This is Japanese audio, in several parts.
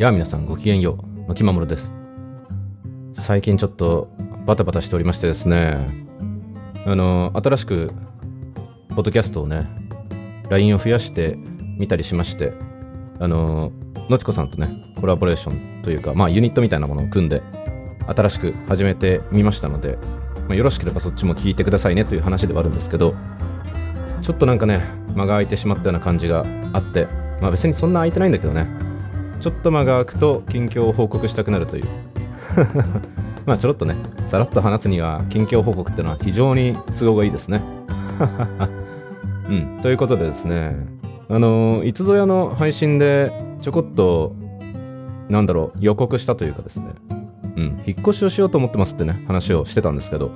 やあ皆さんごきげんよう、のきまもろです。最近ちょっとバタバタしておりましてですね、あの、新しく、ポッドキャストをね、LINE を増やしてみたりしまして、あの、のちこさんとね、コラボレーションというか、まあユニットみたいなものを組んで、新しく始めてみましたので、まあ、よろしければそっちも聞いてくださいねという話ではあるんですけど、ちょっとなんかね、間が空いてしまったような感じがあって、まあ別にそんな空いてないんだけどね、ちょっと間が空くと近況を報告したくなるという。まあちょろっとね、さらっと話すには近況報告ってのは非常に都合がいいですね。うん、ということでですね、あのいつぞやの配信でちょこっと、なんだろう、予告したというかですね、うん、引っ越しをしようと思ってますってね、話をしてたんですけど、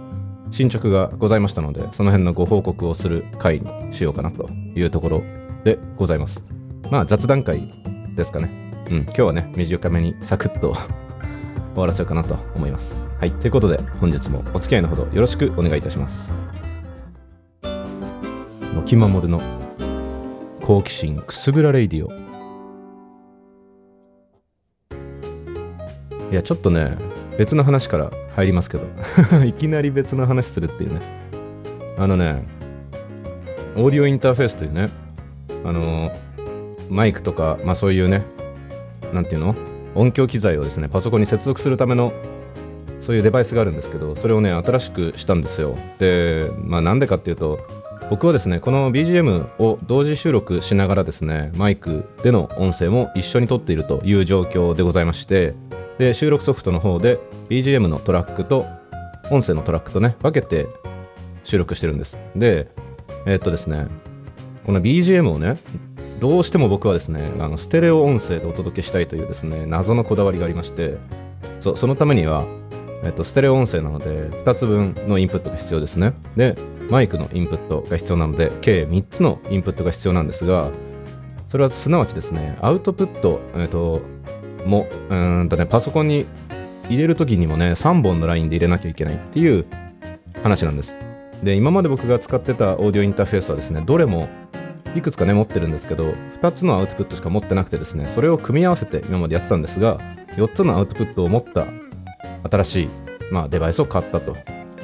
進捗がございましたので、その辺のご報告をする回にしようかなというところでございます。まあ雑談会ですかね。うん、今日はね、短めにサクッと 終わらせようかなと思います。はい、ということで本日もお付き合いのほどよろしくお願いいたします。のきまもるの好奇心くすぐらレイディオ。いや、ちょっとね、別の話から入りますけど、いきなり別の話するっていうね。あのね、オーディオインターフェースというね、あのマイクとか、まあそういうね、なんていうの？音響機材をですね、パソコンに接続するための、そういうデバイスがあるんですけど、それをね、新しくしたんですよ。で、まあなんでかっていうと、僕はですね、この BGM を同時収録しながらですね、マイクでの音声も一緒に撮っているという状況でございまして、で、収録ソフトの方で BGM のトラックと音声のトラックとね、分けて収録してるんです。で、えーっとですね、この BGM をね、どうしても僕はですね、あのステレオ音声でお届けしたいというですね、謎のこだわりがありまして、そそのためには、えっと、ステレオ音声なので、2つ分のインプットが必要ですね。で、マイクのインプットが必要なので、計3つのインプットが必要なんですが、それはすなわちですね、アウトプット、えっと、も、うんとね、パソコンに入れるときにもね、3本のラインで入れなきゃいけないっていう話なんです。で、今まで僕が使ってたオーディオインターフェースはですね、どれもいくつかね、持ってるんですけど、2つのアウトプットしか持ってなくてですね、それを組み合わせて今までやってたんですが、4つのアウトプットを持った新しい、まあ、デバイスを買ったと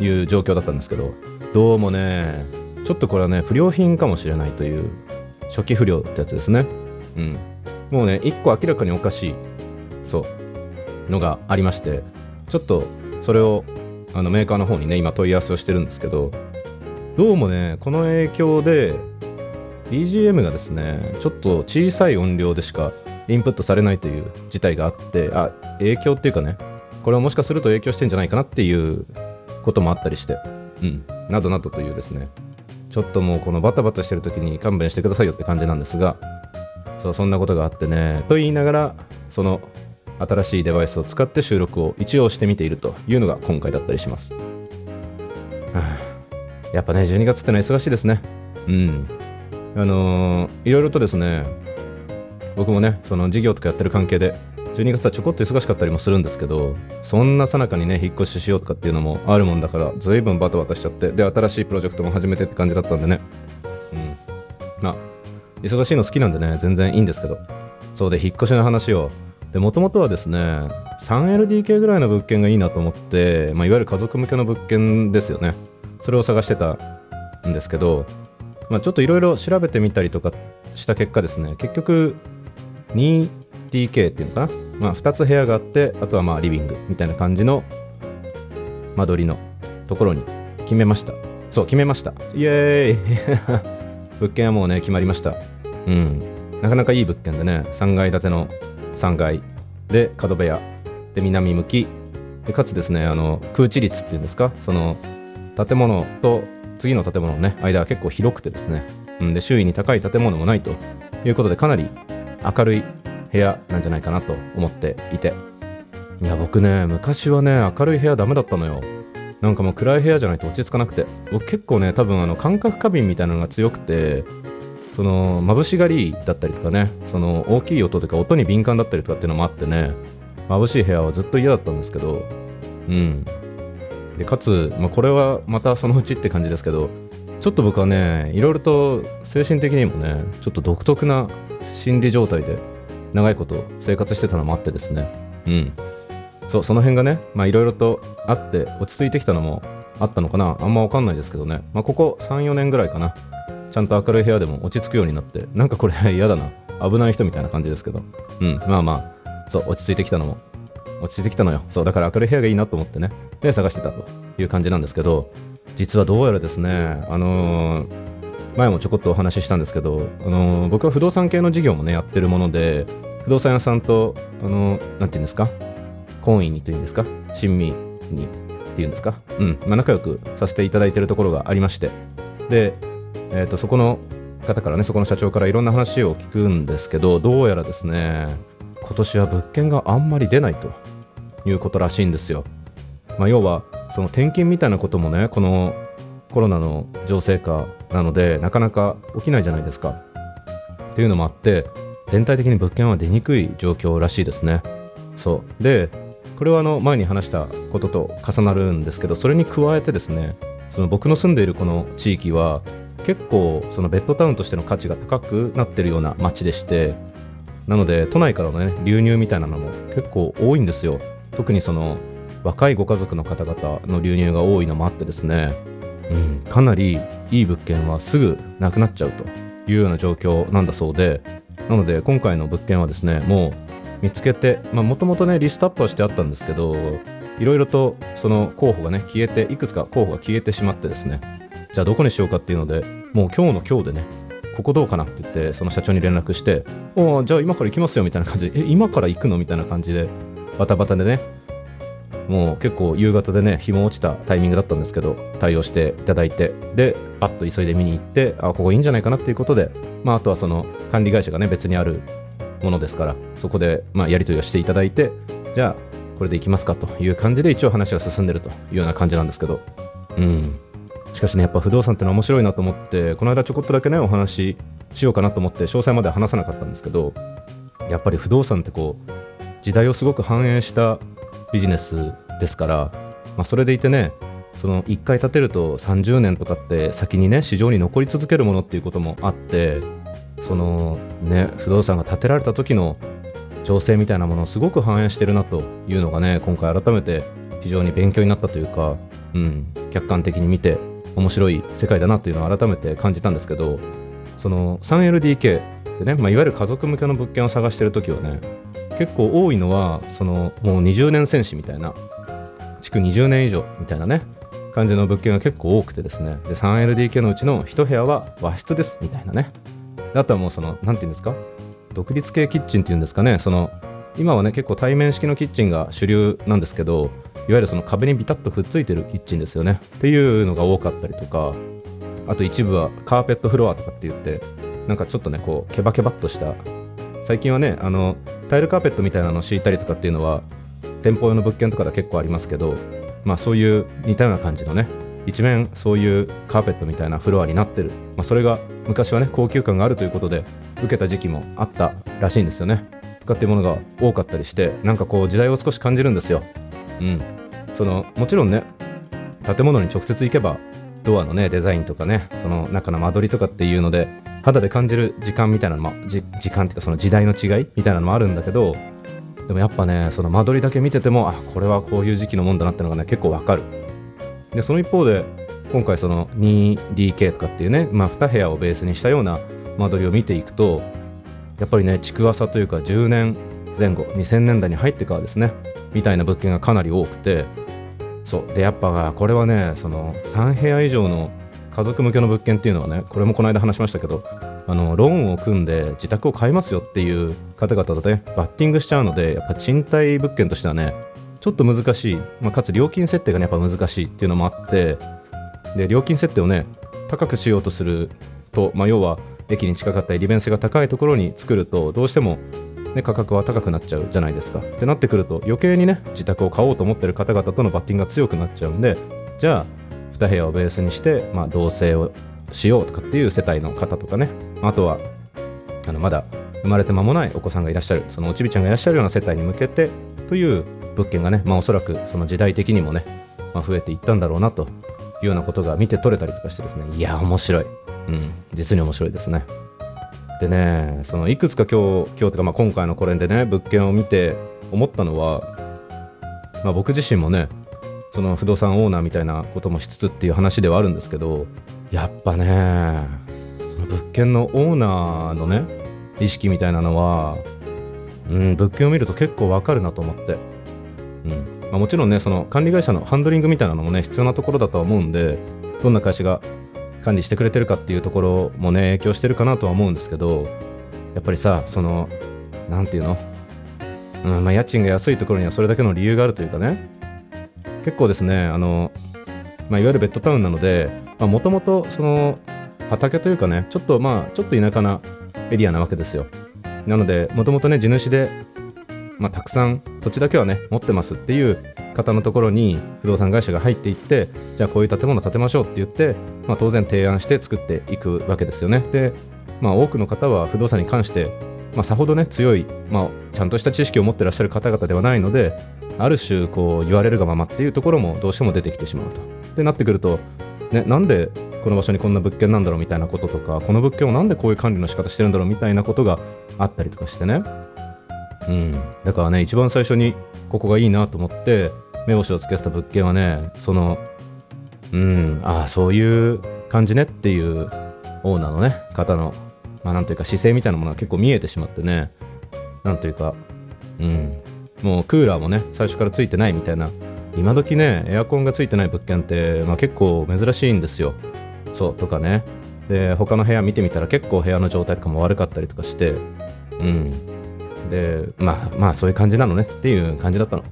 いう状況だったんですけど、どうもね、ちょっとこれはね、不良品かもしれないという、初期不良ってやつですね。うん。もうね、1個明らかにおかしい、そう、のがありまして、ちょっとそれをあのメーカーの方にね、今問い合わせをしてるんですけど、どうもね、この影響で、BGM がですね、ちょっと小さい音量でしかインプットされないという事態があって、あ、影響っていうかね、これはもしかすると影響してんじゃないかなっていうこともあったりして、うん、などなどというですね、ちょっともうこのバタバタしてる時に勘弁してくださいよって感じなんですが、そう、そんなことがあってね、と言いながら、その新しいデバイスを使って収録を一応してみているというのが今回だったりします。はあやっぱね、12月ってのは忙しいですね。うん。あのーいろいろとですね、僕もね、その事業とかやってる関係で、12月はちょこっと忙しかったりもするんですけど、そんなさなかにね、引っ越ししようとかっていうのもあるもんだから、ずいぶんバタバタしちゃって、で、新しいプロジェクトも始めてって感じだったんでね。うん。まあ、忙しいの好きなんでね、全然いいんですけど。そうで、引っ越しの話を。で、もともとはですね、3LDK ぐらいの物件がいいなと思って、まあ、いわゆる家族向けの物件ですよね。それを探してたんですけど、まあ、ちょっといろいろ調べてみたりとかした結果ですね、結局 2DK っていうのかな、まあ、2つ部屋があって、あとはまあリビングみたいな感じの間取りのところに決めました。そう、決めました。イエーイ 物件はもうね、決まりました。うん。なかなかいい物件でね、3階建ての3階で角部屋で南向きでかつですねあの空地率っていうんですか？その建物と次の建物のね間は結構広くてですね、うん、で周囲に高い建物もないということでかなり明るい部屋なんじゃないかなと思っていて。いや僕ね昔はね明るい部屋ダメだったのよ。なんかもう暗い部屋じゃないと落ち着かなくて。僕結構ね多分あの感覚過敏みたいなのが強くてその眩しがりだったりとかねその大きい音とか音に敏感だったりとかっていうのもあってね眩しい部屋はずっと嫌だったんですけどうん。でかつ、まあ、これはまたそのうちって感じですけどちょっと僕はねいろいろと精神的にもねちょっと独特な心理状態で長いこと生活してたのもあってですね。うん。そうその辺がねまあいろいろとあって落ち着いてきたのもあったのかな。あんま分かんないですけどね、まあ、ここ34年ぐらいかな。ちゃんと明るい部屋でも落ち着くようになってなんかこれ嫌だな。危ない人みたいな感じですけど。うん。まあまあ。そう落ち着いてきたのも落ち着いてきたのよ。そうだから明るい部屋がいいなと思ってね。で探してたという感じなんですけど実はどうやらですねあのー前もちょこっとお話ししたんですけど、あのー僕は不動産系の事業もねやってるもので不動産屋さんとあのーなんていうんですか？懇意にというんですか？親身にっていうんですか？うん、まあ、仲良くさせていただいてるところがありまして。で、えー、とそこの方からねそこの社長からいろんな話を聞くんですけどどうやらですね今年は物件があんまり出ないと。いうことらしいんですよ、まあ、要はその転勤みたいなこともねこのコロナの情勢下なのでなかなか起きないじゃないですか。っていうのもあって全体的に物件は出にくい状況らしいですね。そう。でこれはあの前に話したことと重なるんですけどそれに加えてですねその僕の住んでいるこの地域は結構そのベッドタウンとしての価値が高くなってるような街でしてなので都内からのね流入みたいなのも結構多いんですよ。特にその若いご家族の方々の流入が多いのもあってですね、うん、かなりいい物件はすぐなくなっちゃうというような状況なんだそうで。なので今回の物件はですねもう見つけてもともとねリストアップはしてあったんですけどいろいろとその候補がね消えていくつか候補が消えてしまってですね。じゃあどこにしようかっていうのでもう今日の今日でねここどうかなって言ってその社長に連絡しておおじゃあ今から行きますよみたいな感じでえ今から行くの？みたいな感じでバタバタでねもう結構夕方でね日も落ちたタイミングだったんですけど対応していただいてでパッと急いで見に行ってあここいいんじゃないかなっていうことでまああとはその管理会社がね別にあるものですからそこでまあやり取りをしていただいてじゃあこれでいきますかという感じで一応話が進んでるというような感じなんですけどうん。しかしねやっぱ不動産ってのは面白いなと思ってこの間ちょこっとだけねお話ししようかなと思って詳細までは話さなかったんですけどやっぱり不動産ってこう時代をすごく反映したビジネスですから、まあ、それでいてねその1回建てると30年とかって先にね市場に残り続けるものっていうこともあってそのね不動産が建てられた時の情勢みたいなものをすごく反映してるなというのがね今回改めて非常に勉強になったというか、うん、客観的に見て面白い世界だなというのを改めて感じたんですけどその 3LDK でね、まあ、いわゆる家族向けの物件を探してる時はね結構多いのはそのもう20年戦士みたいな築20年以上みたいなね感じの物件が結構多くてですね。で 3LDK のうちの1部屋は和室ですみたいなね。あとはもうその何て言うんですか？独立系キッチンっていうんですかね。その今はね結構対面式のキッチンが主流なんですけどいわゆるその壁にビタッとくっついてるキッチンですよね。っていうのが多かったりとかあと一部はカーペットフロアとかって言ってなんかちょっとねこうケバケバっとした最近はねあのタイルカーペットみたいなのを敷いたりとかっていうのは店舗用の物件とかでは結構ありますけどまあそういう似たような感じのね一面そういうカーペットみたいなフロアになってる、まあ、それが昔はね高級感があるということで受けた時期もあったらしいんですよね。とかっていうものが多かったりしてなんかこう時代を少し感じるんですよ。うん。そのもちろんね建物に直接行けばドアのねデザインとかねその中の間取りとかっていうので肌で感じる時間みたいなのも時間っていうかその時代の違いみたいなのもあるんだけどでもやっぱねその間取りだけ見ててもあこれはこういう時期のもんだなってのがね結構わかる。でその一方で今回その 2DK とかっていうね、まあ、2部屋をベースにしたような間取りを見ていくとやっぱりね築浅というか10年前後2000年代に入ってからですねみたいな物件がかなり多くてそうでやっぱこれはねその3部屋以上の家族向けの物件っていうのはねこれもこの間話しましたけどあのローンを組んで自宅を買いますよっていう方々とねバッティングしちゃうのでやっぱ賃貸物件としてはねちょっと難しい、まあ、かつ料金設定がねやっぱ難しいっていうのもあってで料金設定をね高くしようとすると、まあ、要は駅に近かったり利便性が高いところに作るとどうしても、ね、価格は高くなっちゃうじゃないですか。ってなってくると余計にね自宅を買おうと思ってる方々とのバッティングが強くなっちゃうんでじゃあ2部屋をベースにして、まあ、同棲をしようとかっていう世帯の方とかね。あとはあのまだ生まれて間もないお子さんがいらっしゃるそのおちびちゃんがいらっしゃるような世帯に向けてという物件がね、まあ、おそらくその時代的にもね、まあ、増えていったんだろうなというようなことが見て取れたりとかしてですね。いや面白い、うん、実に面白いですね。でねそのいくつか今日今日とかまあ今回のこれでね物件を見て思ったのは、まあ、僕自身もねその不動産オーナーみたいなこともしつつっていう話ではあるんですけどやっぱねその物件のオーナーのね意識みたいなのは、うん、物件を見ると結構わかるなと思って、うん。まあ、もちろんねその管理会社のハンドリングみたいなのもね必要なところだとは思うんでどんな会社が管理してくれてるかっていうところもね影響してるかなとは思うんですけどやっぱりさその何て言うの、うんまあ、家賃が安いところにはそれだけの理由があるというかね。結構ですねあの、まあ、いわゆるベッドタウンなのでもともとその畑というかねちょっとまあちょっと田舎なエリアなわけですよ。なのでもともとね地主で、まあ、たくさん土地だけはね持ってますっていう方のところに不動産会社が入っていってじゃあこういう建物建てましょうって言って、まあ、当然提案して作っていくわけですよねで、まあ、多くの方は不動産に関して、まあ、さほどね強い、まあ、ちゃんとした知識を持ってらっしゃる方々ではないのである種こう言われるがままっていうところもどうしても出てきてしまうと。でなってくると、ね、なんでこの場所にこんな物件なんだろうみたいなこととかこの物件をなんでこういう管理の仕方してるんだろうみたいなことがあったりとかしてねうん。だからね一番最初にここがいいなと思って目星をつけてた物件はねそのうんああそういう感じねっていうオーナーのね。方のまあなんというか姿勢みたいなものが結構見えてしまってね。なんというかうん。もうクーラーもね最初からついてないみたいな。今時ねエアコンがついてない物件って、まあ、結構珍しいんですよ。そうとかね。で他の部屋見てみたら結構部屋の状態とかも悪かったりとかして。うん。でまあまあそういう感じなのねっていう感じだったの。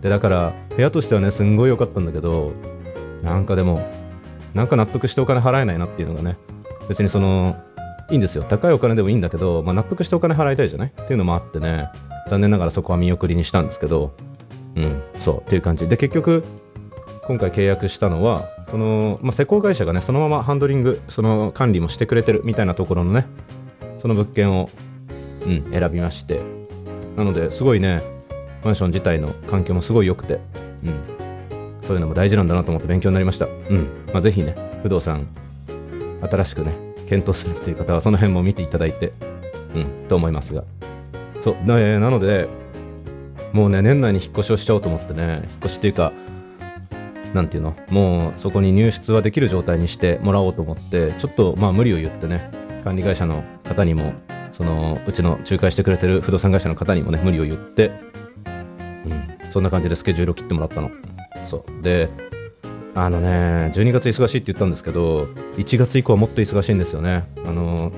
でだから部屋としてはねすんごい良かったんだけどなんかでもなんか納得してお金払えないなっていうのがね別にそのいいんですよ。高いお金でもいいんだけど、まあ、納得してお金払いたいじゃない？っていうのもあってね残念ながらそこは見送りにしたんですけどうんそうっていう感じ。で結局今回契約したのはその、まあ、施工会社がねそのままハンドリングその管理もしてくれてるみたいなところのねその物件を、うん、選びまして。なのですごいねマンション自体の環境もすごい良くて、うん、そういうのも大事なんだなと思って勉強になりました。うんまあ、ぜひね、不動産、新しくね、検討するっていう方はその辺も見ていただいて、うん、と思いますが。そう、ななので、もうね、年内に引っ越しをしちゃおうと思ってね、引っ越しっていうか、なんていうの、もうそこに入室はできる状態にしてもらおうと思って、ちょっとまあ無理を言ってね、管理会社の方にも、そのうちの仲介してくれてる不動産会社の方にもね、無理を言って、うんそんな感じでスケジュールを切ってもらったの。そう。で、あのね、12月忙しいって言ったんですけど、1月以降はもっと忙しいんですよね。あの、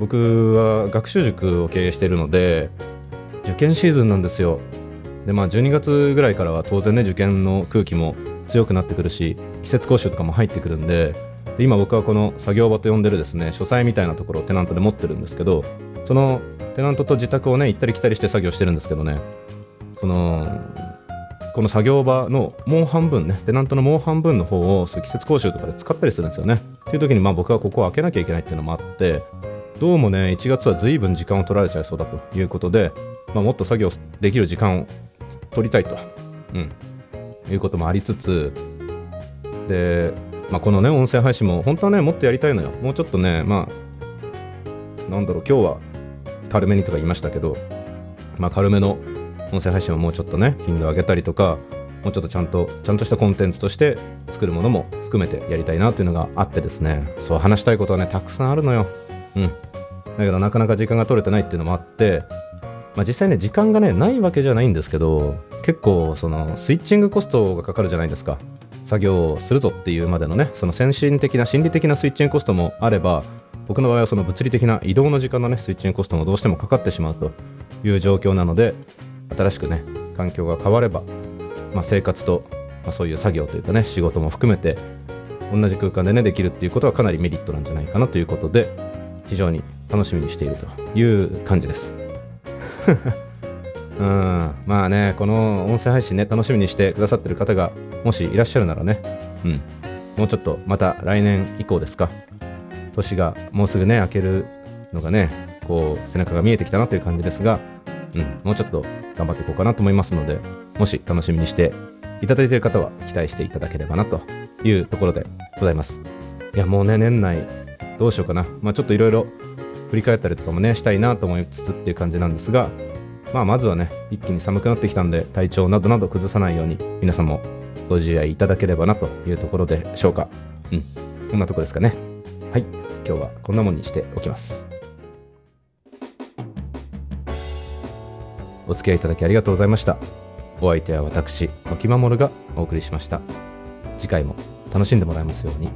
僕は学習塾を経営しているので、受験シーズンなんですよ。で、まあ12月ぐらいからは当然ね、受験の空気も強くなってくるし、季節講習とかも入ってくるんで、で今僕はこの作業場と呼んでるですね、書斎みたいなところをテナントで持ってるんですけど、そのテナントと自宅をね、行ったり来たりして作業してるんですけどね、そのこの作業場のもう半分ねテナントのもう半分の方をそう季節講習とかで使ったりするんですよね。っていう時にまあ僕はここを開けなきゃいけないっていうのもあってどうもね1月は随分時間を取られちゃいそうだということで、まあ、もっと作業できる時間を取りたいと、うん、いうこともありつつで、まあ、このね音声配信も本当はねもっとやりたいのよ。もうちょっとねまあなんだろう今日は軽めにとか言いましたけどまあ軽めの音声配信をもうちょっとね頻度上げたりとかもうちょっとちゃんとちゃんとしたコンテンツとして作るものも含めてやりたいなというのがあってですね。そう話したいことはねたくさんあるのよ。うん。だけどなかなか時間が取れてないっていうのもあってまあ、実際ね時間がねないわけじゃないんですけど結構そのスイッチングコストがかかるじゃないですか。作業をするぞっていうまでのねその先進的な心理的なスイッチンコストもあれば僕の場合はその物理的な移動の時間のねスイッチンコストもどうしてもかかってしまうという状況なので新しくね環境が変われば、まあ、生活と、まあ、そういう作業というかね仕事も含めて同じ空間でねできるっていうことはかなりメリットなんじゃないかなということで非常に楽しみにしているという感じです。うんまあねこの音声配信ね楽しみにしてくださってる方がもしいらっしゃるならねうんもうちょっとまた来年以降ですか年がもうすぐね明けるのがねこう背中が見えてきたなという感じですがうん、もうちょっと頑張っていこうかなと思いますので、もし楽しみにしていただいている方は期待していただければなというところでございます。いや、もうね、年内どうしようかな。まあちょっといろいろ振り返ったりとかもねしたいなと思いつつっていう感じなんですがまあまずはね一気に寒くなってきたんで体調などなど崩さないように皆さんもご自愛いただければなというところでしょうか。うん。こんなとこですかね。はい。今日はこんなもんにしておきます。お付き合いいただきありがとうございました。お相手は私、沖守がお送りしました。次回も楽しんでもらえますように。